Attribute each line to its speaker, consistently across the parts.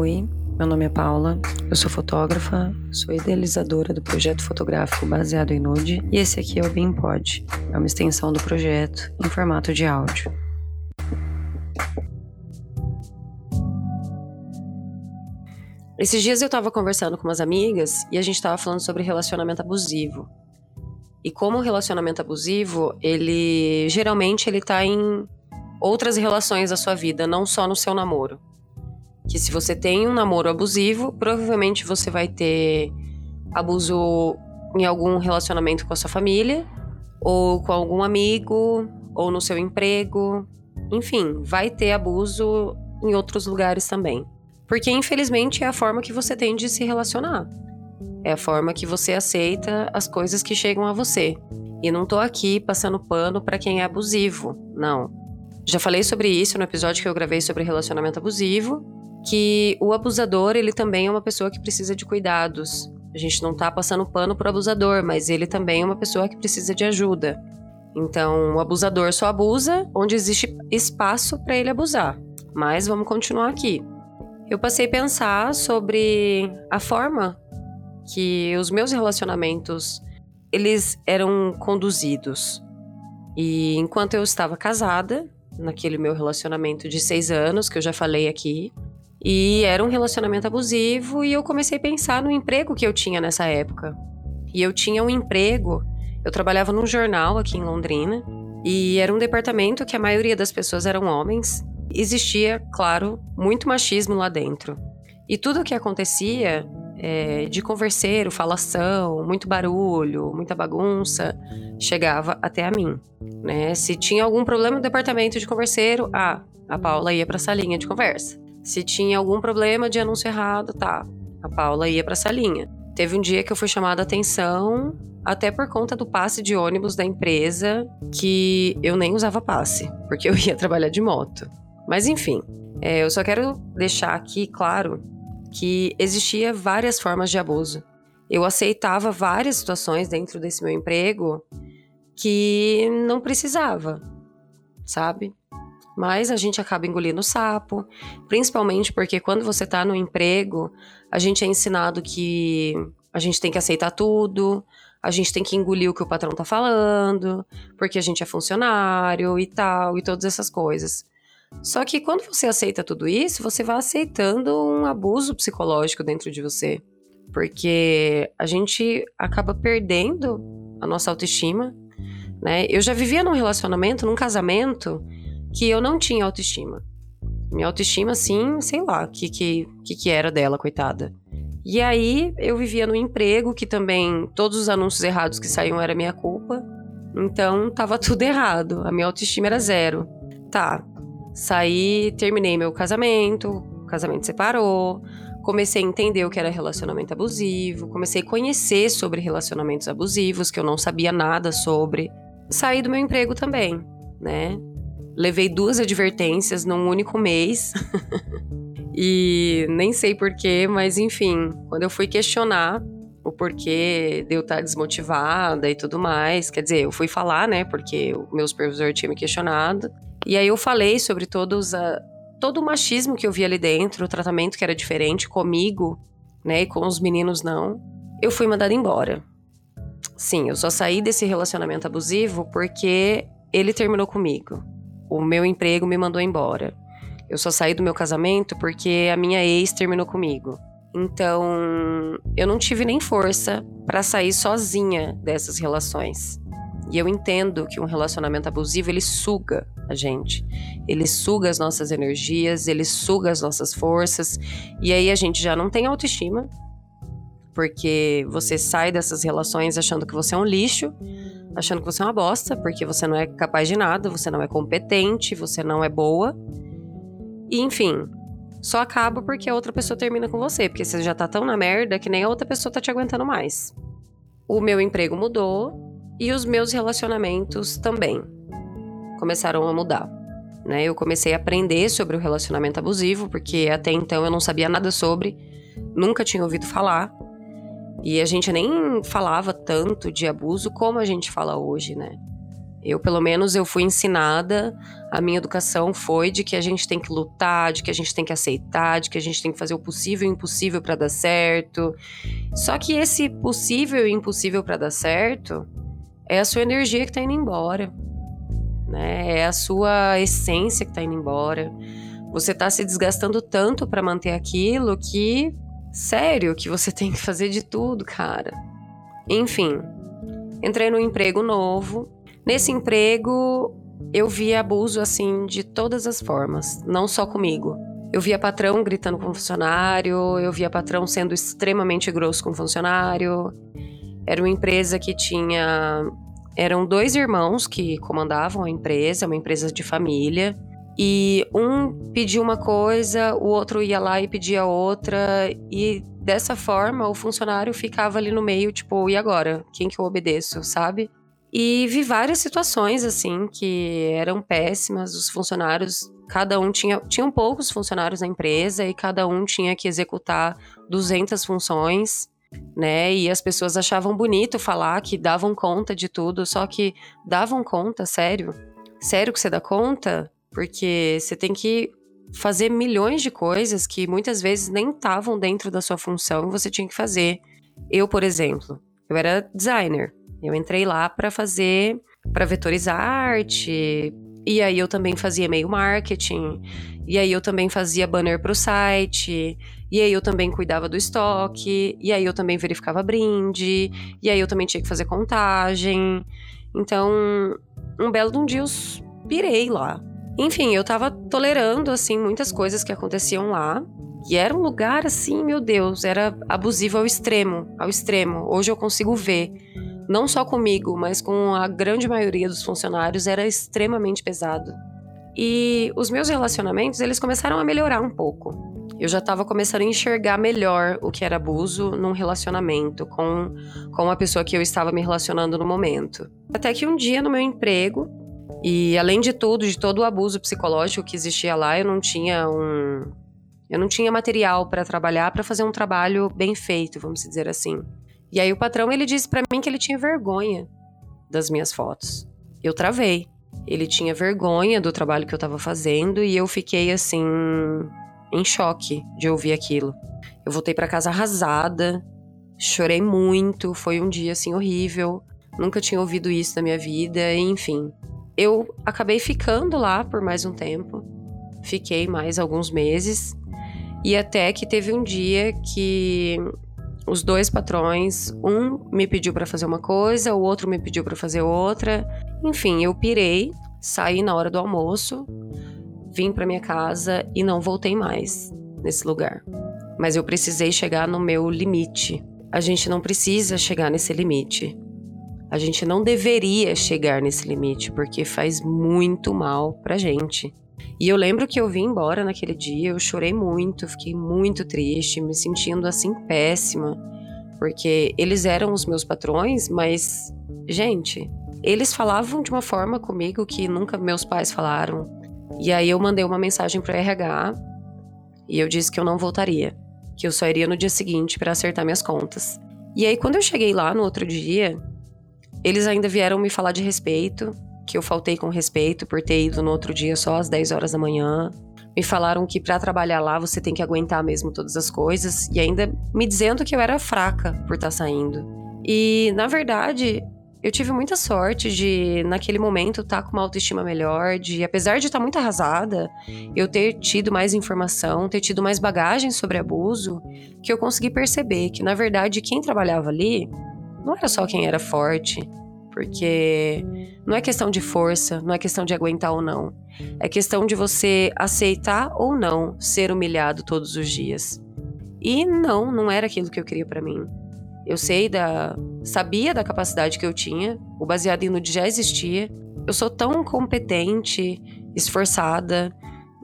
Speaker 1: Oi, meu nome é Paula, eu sou fotógrafa, sou idealizadora do projeto fotográfico baseado em nude e esse aqui é o BeamPod, é uma extensão do projeto em formato de áudio. Esses dias eu tava conversando com umas amigas e a gente tava falando sobre relacionamento abusivo. E como o relacionamento abusivo, ele geralmente ele tá em outras relações da sua vida, não só no seu namoro. Que se você tem um namoro abusivo, provavelmente você vai ter abuso em algum relacionamento com a sua família, ou com algum amigo, ou no seu emprego. Enfim, vai ter abuso em outros lugares também. Porque infelizmente é a forma que você tem de se relacionar. É a forma que você aceita as coisas que chegam a você. E não tô aqui passando pano para quem é abusivo, não. Já falei sobre isso no episódio que eu gravei sobre relacionamento abusivo, que o abusador, ele também é uma pessoa que precisa de cuidados. A gente não tá passando pano pro abusador, mas ele também é uma pessoa que precisa de ajuda. Então, o abusador só abusa onde existe espaço para ele abusar. Mas vamos continuar aqui eu passei a pensar sobre a forma que os meus relacionamentos eles eram conduzidos. E enquanto eu estava casada, naquele meu relacionamento de seis anos que eu já falei aqui, e era um relacionamento abusivo, e eu comecei a pensar no emprego que eu tinha nessa época. E eu tinha um emprego, eu trabalhava num jornal aqui em Londrina, e era um departamento que a maioria das pessoas eram homens, existia, claro, muito machismo lá dentro. E tudo o que acontecia é, de converseiro, falação, muito barulho, muita bagunça, chegava até a mim. Né? Se tinha algum problema no departamento de converseiro, ah, a Paula ia para a salinha de conversa. Se tinha algum problema de anúncio errado, tá, a Paula ia para a salinha. Teve um dia que eu fui chamada a atenção, até por conta do passe de ônibus da empresa, que eu nem usava passe, porque eu ia trabalhar de moto. Mas enfim, é, eu só quero deixar aqui claro que existia várias formas de abuso. Eu aceitava várias situações dentro desse meu emprego que não precisava, sabe? Mas a gente acaba engolindo o sapo, principalmente porque quando você tá no emprego, a gente é ensinado que a gente tem que aceitar tudo, a gente tem que engolir o que o patrão tá falando, porque a gente é funcionário e tal, e todas essas coisas. Só que quando você aceita tudo isso, você vai aceitando um abuso psicológico dentro de você. Porque a gente acaba perdendo a nossa autoestima, né? Eu já vivia num relacionamento, num casamento, que eu não tinha autoestima. Minha autoestima, assim, sei lá, o que, que, que, era dela, coitada. E aí eu vivia no emprego, que também todos os anúncios errados que saíam era minha culpa. Então tava tudo errado. A minha autoestima era zero. Tá, Saí, terminei meu casamento, o casamento separou, comecei a entender o que era relacionamento abusivo, comecei a conhecer sobre relacionamentos abusivos, que eu não sabia nada sobre. Saí do meu emprego também, né? Levei duas advertências num único mês. e nem sei porquê, mas enfim, quando eu fui questionar o porquê de eu estar desmotivada e tudo mais, quer dizer, eu fui falar, né, porque o meu supervisor tinha me questionado. E aí eu falei sobre todos a, todo o machismo que eu vi ali dentro, o tratamento que era diferente comigo, né, e com os meninos não. Eu fui mandada embora. Sim, eu só saí desse relacionamento abusivo porque ele terminou comigo. O meu emprego me mandou embora. Eu só saí do meu casamento porque a minha ex terminou comigo. Então, eu não tive nem força para sair sozinha dessas relações. E eu entendo que um relacionamento abusivo ele suga a gente. Ele suga as nossas energias, ele suga as nossas forças. E aí a gente já não tem autoestima, porque você sai dessas relações achando que você é um lixo, achando que você é uma bosta, porque você não é capaz de nada, você não é competente, você não é boa. E enfim, só acaba porque a outra pessoa termina com você, porque você já tá tão na merda que nem a outra pessoa tá te aguentando mais. O meu emprego mudou, e os meus relacionamentos também começaram a mudar. Né? Eu comecei a aprender sobre o relacionamento abusivo, porque até então eu não sabia nada sobre, nunca tinha ouvido falar. E a gente nem falava tanto de abuso como a gente fala hoje, né? Eu, pelo menos, eu fui ensinada A minha educação foi de que a gente tem que lutar, de que a gente tem que aceitar, de que a gente tem que fazer o possível e o impossível para dar certo. Só que esse possível e impossível para dar certo é a sua energia que tá indo embora. Né? É a sua essência que tá indo embora. Você tá se desgastando tanto para manter aquilo que sério que você tem que fazer de tudo, cara. Enfim, entrei no emprego novo. Nesse emprego, eu vi abuso assim de todas as formas, não só comigo. Eu via patrão gritando com o funcionário, eu via patrão sendo extremamente grosso com o funcionário. Era uma empresa que tinha. Eram dois irmãos que comandavam a empresa, uma empresa de família. E um pedia uma coisa, o outro ia lá e pedia outra. E dessa forma, o funcionário ficava ali no meio, tipo, e agora? Quem que eu obedeço, sabe? E vi várias situações, assim, que eram péssimas. Os funcionários, cada um tinha. Tinham poucos funcionários na empresa e cada um tinha que executar 200 funções, né? E as pessoas achavam bonito falar que davam conta de tudo, só que davam conta, sério? Sério que você dá conta? Porque você tem que fazer milhões de coisas que muitas vezes nem estavam dentro da sua função e você tinha que fazer. Eu, por exemplo, eu era designer. Eu entrei lá para fazer, para vetorizar arte. E aí eu também fazia e-mail marketing. E aí eu também fazia banner para o site. E aí eu também cuidava do estoque. E aí eu também verificava brinde. E aí eu também tinha que fazer contagem. Então, um belo de um dia eu pirei lá. Enfim, eu tava tolerando, assim, muitas coisas que aconteciam lá. E era um lugar, assim, meu Deus, era abusivo ao extremo, ao extremo. Hoje eu consigo ver não só comigo, mas com a grande maioria dos funcionários, era extremamente pesado. E os meus relacionamentos, eles começaram a melhorar um pouco. Eu já estava começando a enxergar melhor o que era abuso num relacionamento com, com a pessoa que eu estava me relacionando no momento. Até que um dia no meu emprego, e além de tudo, de todo o abuso psicológico que existia lá, eu não tinha um eu não tinha material para trabalhar para fazer um trabalho bem feito, vamos dizer assim. E aí o patrão ele disse para mim que ele tinha vergonha das minhas fotos. Eu travei. Ele tinha vergonha do trabalho que eu estava fazendo e eu fiquei assim em choque de ouvir aquilo. Eu voltei para casa arrasada, chorei muito, foi um dia assim horrível. Nunca tinha ouvido isso na minha vida, enfim. Eu acabei ficando lá por mais um tempo. Fiquei mais alguns meses. E até que teve um dia que os dois patrões, um me pediu para fazer uma coisa, o outro me pediu para fazer outra. Enfim, eu pirei, saí na hora do almoço, vim para minha casa e não voltei mais nesse lugar. Mas eu precisei chegar no meu limite. A gente não precisa chegar nesse limite. A gente não deveria chegar nesse limite porque faz muito mal pra gente. E eu lembro que eu vim embora naquele dia, eu chorei muito, fiquei muito triste, me sentindo assim péssima, porque eles eram os meus patrões, mas, gente, eles falavam de uma forma comigo que nunca meus pais falaram. E aí eu mandei uma mensagem para RH e eu disse que eu não voltaria, que eu só iria no dia seguinte para acertar minhas contas. E aí quando eu cheguei lá no outro dia, eles ainda vieram me falar de respeito, que eu faltei com respeito por ter ido no outro dia só às 10 horas da manhã. Me falaram que para trabalhar lá você tem que aguentar mesmo todas as coisas e ainda me dizendo que eu era fraca por estar tá saindo. E na verdade, eu tive muita sorte de, naquele momento, estar tá com uma autoestima melhor, de, apesar de estar tá muito arrasada, eu ter tido mais informação, ter tido mais bagagem sobre abuso, que eu consegui perceber que, na verdade, quem trabalhava ali não era só quem era forte, porque não é questão de força, não é questão de aguentar ou não. É questão de você aceitar ou não ser humilhado todos os dias. E não, não era aquilo que eu queria para mim. Eu sei da. sabia da capacidade que eu tinha, o baseado em nude já existia. Eu sou tão competente, esforçada,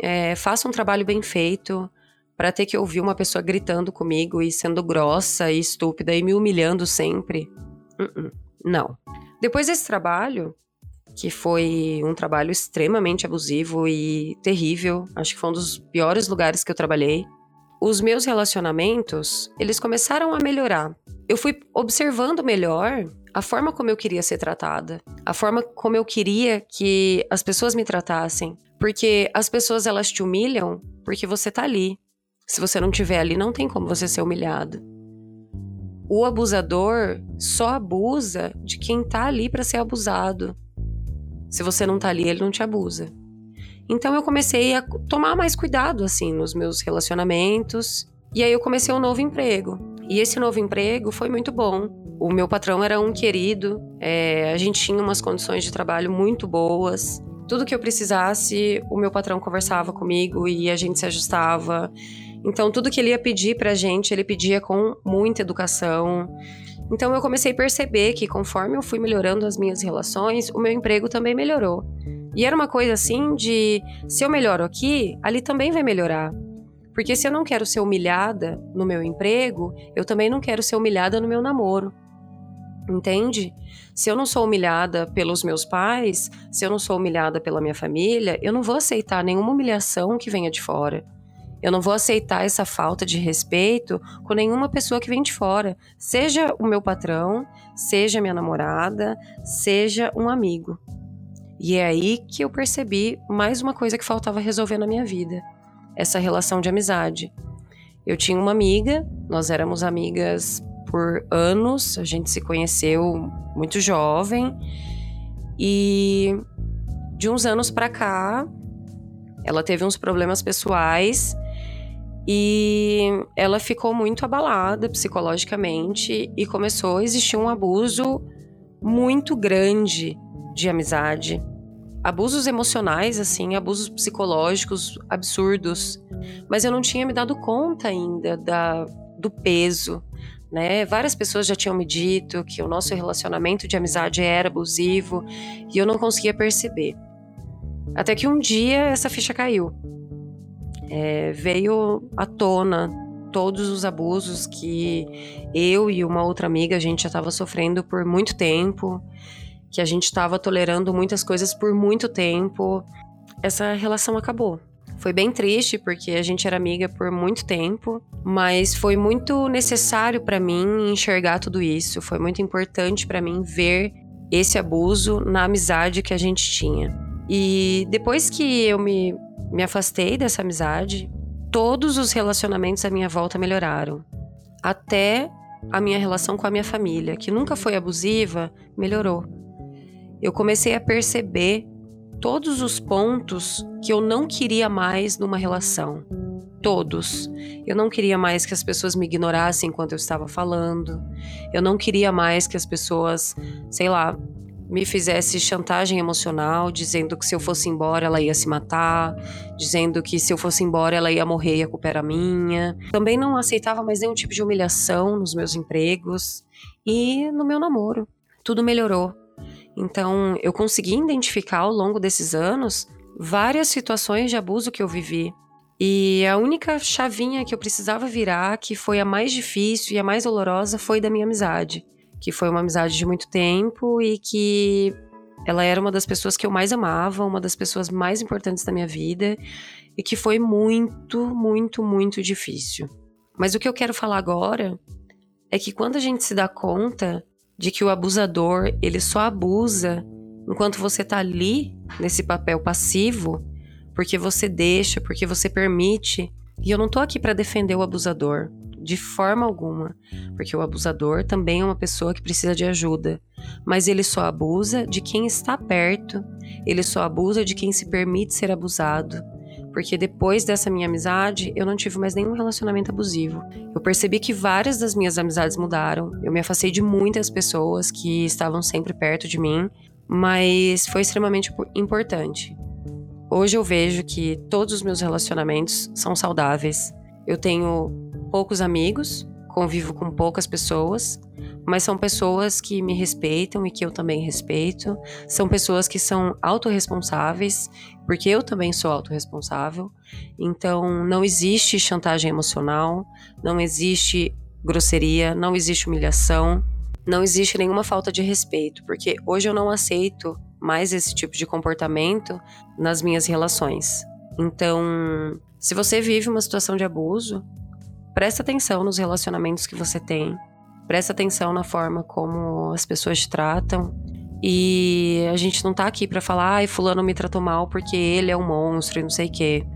Speaker 1: é, faço um trabalho bem feito para ter que ouvir uma pessoa gritando comigo e sendo grossa e estúpida e me humilhando sempre. Uh -uh, não. Depois desse trabalho, que foi um trabalho extremamente abusivo e terrível, acho que foi um dos piores lugares que eu trabalhei. Os meus relacionamentos, eles começaram a melhorar. Eu fui observando melhor a forma como eu queria ser tratada, a forma como eu queria que as pessoas me tratassem, porque as pessoas elas te humilham porque você tá ali. Se você não estiver ali, não tem como você ser humilhado. O abusador só abusa de quem tá ali para ser abusado. Se você não tá ali, ele não te abusa. Então eu comecei a tomar mais cuidado assim nos meus relacionamentos. E aí eu comecei um novo emprego. E esse novo emprego foi muito bom. O meu patrão era um querido, é, a gente tinha umas condições de trabalho muito boas. Tudo que eu precisasse, o meu patrão conversava comigo e a gente se ajustava. Então, tudo que ele ia pedir pra gente, ele pedia com muita educação. Então, eu comecei a perceber que conforme eu fui melhorando as minhas relações, o meu emprego também melhorou. E era uma coisa assim de se eu melhoro aqui, ali também vai melhorar. Porque se eu não quero ser humilhada no meu emprego, eu também não quero ser humilhada no meu namoro. Entende? Se eu não sou humilhada pelos meus pais, se eu não sou humilhada pela minha família, eu não vou aceitar nenhuma humilhação que venha de fora. Eu não vou aceitar essa falta de respeito com nenhuma pessoa que vem de fora, seja o meu patrão, seja minha namorada, seja um amigo. E é aí que eu percebi mais uma coisa que faltava resolver na minha vida: essa relação de amizade. Eu tinha uma amiga, nós éramos amigas por anos, a gente se conheceu muito jovem e de uns anos para cá ela teve uns problemas pessoais e ela ficou muito abalada psicologicamente e começou a existir um abuso muito grande de amizade abusos emocionais, assim, abusos psicológicos absurdos. Mas eu não tinha me dado conta ainda da, do peso. Né? Várias pessoas já tinham me dito que o nosso relacionamento de amizade era abusivo e eu não conseguia perceber. Até que um dia essa ficha caiu. É, veio à tona todos os abusos que eu e uma outra amiga a gente já estava sofrendo por muito tempo que a gente estava tolerando muitas coisas por muito tempo. Essa relação acabou. Foi bem triste porque a gente era amiga por muito tempo, mas foi muito necessário para mim enxergar tudo isso. Foi muito importante para mim ver esse abuso na amizade que a gente tinha. E depois que eu me, me afastei dessa amizade, todos os relacionamentos à minha volta melhoraram. Até a minha relação com a minha família, que nunca foi abusiva, melhorou eu comecei a perceber todos os pontos que eu não queria mais numa relação. Todos. Eu não queria mais que as pessoas me ignorassem enquanto eu estava falando. Eu não queria mais que as pessoas, sei lá, me fizesse chantagem emocional, dizendo que se eu fosse embora ela ia se matar, dizendo que se eu fosse embora ela ia morrer e a culpa era minha. Também não aceitava mais nenhum tipo de humilhação nos meus empregos e no meu namoro. Tudo melhorou. Então, eu consegui identificar ao longo desses anos várias situações de abuso que eu vivi. E a única chavinha que eu precisava virar, que foi a mais difícil e a mais dolorosa, foi da minha amizade. Que foi uma amizade de muito tempo e que ela era uma das pessoas que eu mais amava, uma das pessoas mais importantes da minha vida e que foi muito, muito, muito difícil. Mas o que eu quero falar agora é que quando a gente se dá conta de que o abusador, ele só abusa enquanto você tá ali nesse papel passivo, porque você deixa, porque você permite. E eu não tô aqui para defender o abusador, de forma alguma, porque o abusador também é uma pessoa que precisa de ajuda, mas ele só abusa de quem está perto, ele só abusa de quem se permite ser abusado. Porque depois dessa minha amizade, eu não tive mais nenhum relacionamento abusivo. Eu percebi que várias das minhas amizades mudaram. Eu me afastei de muitas pessoas que estavam sempre perto de mim, mas foi extremamente importante. Hoje eu vejo que todos os meus relacionamentos são saudáveis. Eu tenho poucos amigos, convivo com poucas pessoas, mas são pessoas que me respeitam e que eu também respeito. São pessoas que são autorresponsáveis, porque eu também sou autorresponsável. Então, não existe chantagem emocional, não existe grosseria, não existe humilhação, não existe nenhuma falta de respeito, porque hoje eu não aceito mais esse tipo de comportamento nas minhas relações. Então, se você vive uma situação de abuso, presta atenção nos relacionamentos que você tem Presta atenção na forma como as pessoas te tratam. E a gente não tá aqui para falar, ai, fulano me tratou mal porque ele é um monstro e não sei o quê.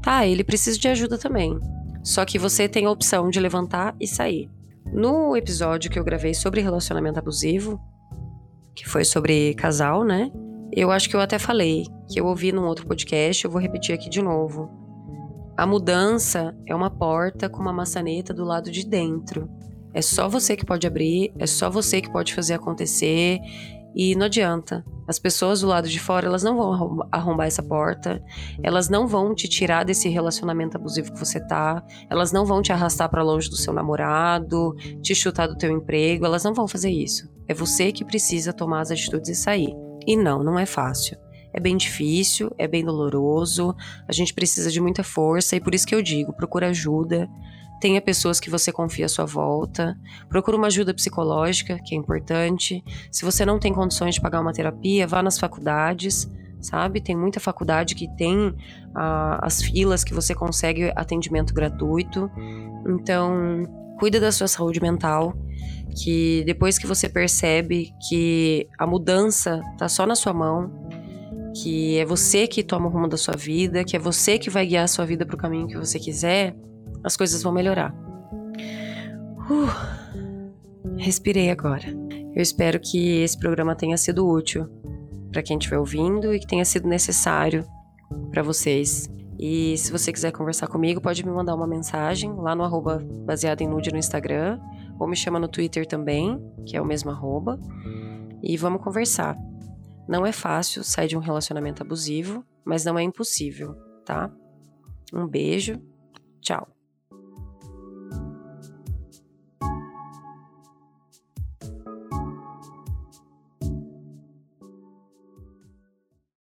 Speaker 1: Tá, ele precisa de ajuda também. Só que você tem a opção de levantar e sair. No episódio que eu gravei sobre relacionamento abusivo, que foi sobre casal, né? Eu acho que eu até falei, que eu ouvi num outro podcast, eu vou repetir aqui de novo. A mudança é uma porta com uma maçaneta do lado de dentro. É só você que pode abrir, é só você que pode fazer acontecer. E não adianta. As pessoas do lado de fora, elas não vão arrombar essa porta. Elas não vão te tirar desse relacionamento abusivo que você tá. Elas não vão te arrastar para longe do seu namorado, te chutar do teu emprego. Elas não vão fazer isso. É você que precisa tomar as atitudes e sair. E não, não é fácil. É bem difícil, é bem doloroso, a gente precisa de muita força e por isso que eu digo, procura ajuda, tenha pessoas que você confia à sua volta, procura uma ajuda psicológica, que é importante. Se você não tem condições de pagar uma terapia, vá nas faculdades, sabe? Tem muita faculdade que tem ah, as filas que você consegue atendimento gratuito. Então, cuida da sua saúde mental que depois que você percebe que a mudança tá só na sua mão, que é você que toma o rumo da sua vida, que é você que vai guiar a sua vida para o caminho que você quiser, as coisas vão melhorar. Uh, respirei agora. Eu espero que esse programa tenha sido útil para quem estiver ouvindo e que tenha sido necessário para vocês. E se você quiser conversar comigo, pode me mandar uma mensagem lá no arroba baseado em nude no Instagram ou me chama no Twitter também, que é o mesmo arroba, e vamos conversar. Não é fácil sair de um relacionamento abusivo, mas não é impossível, tá? Um beijo, tchau.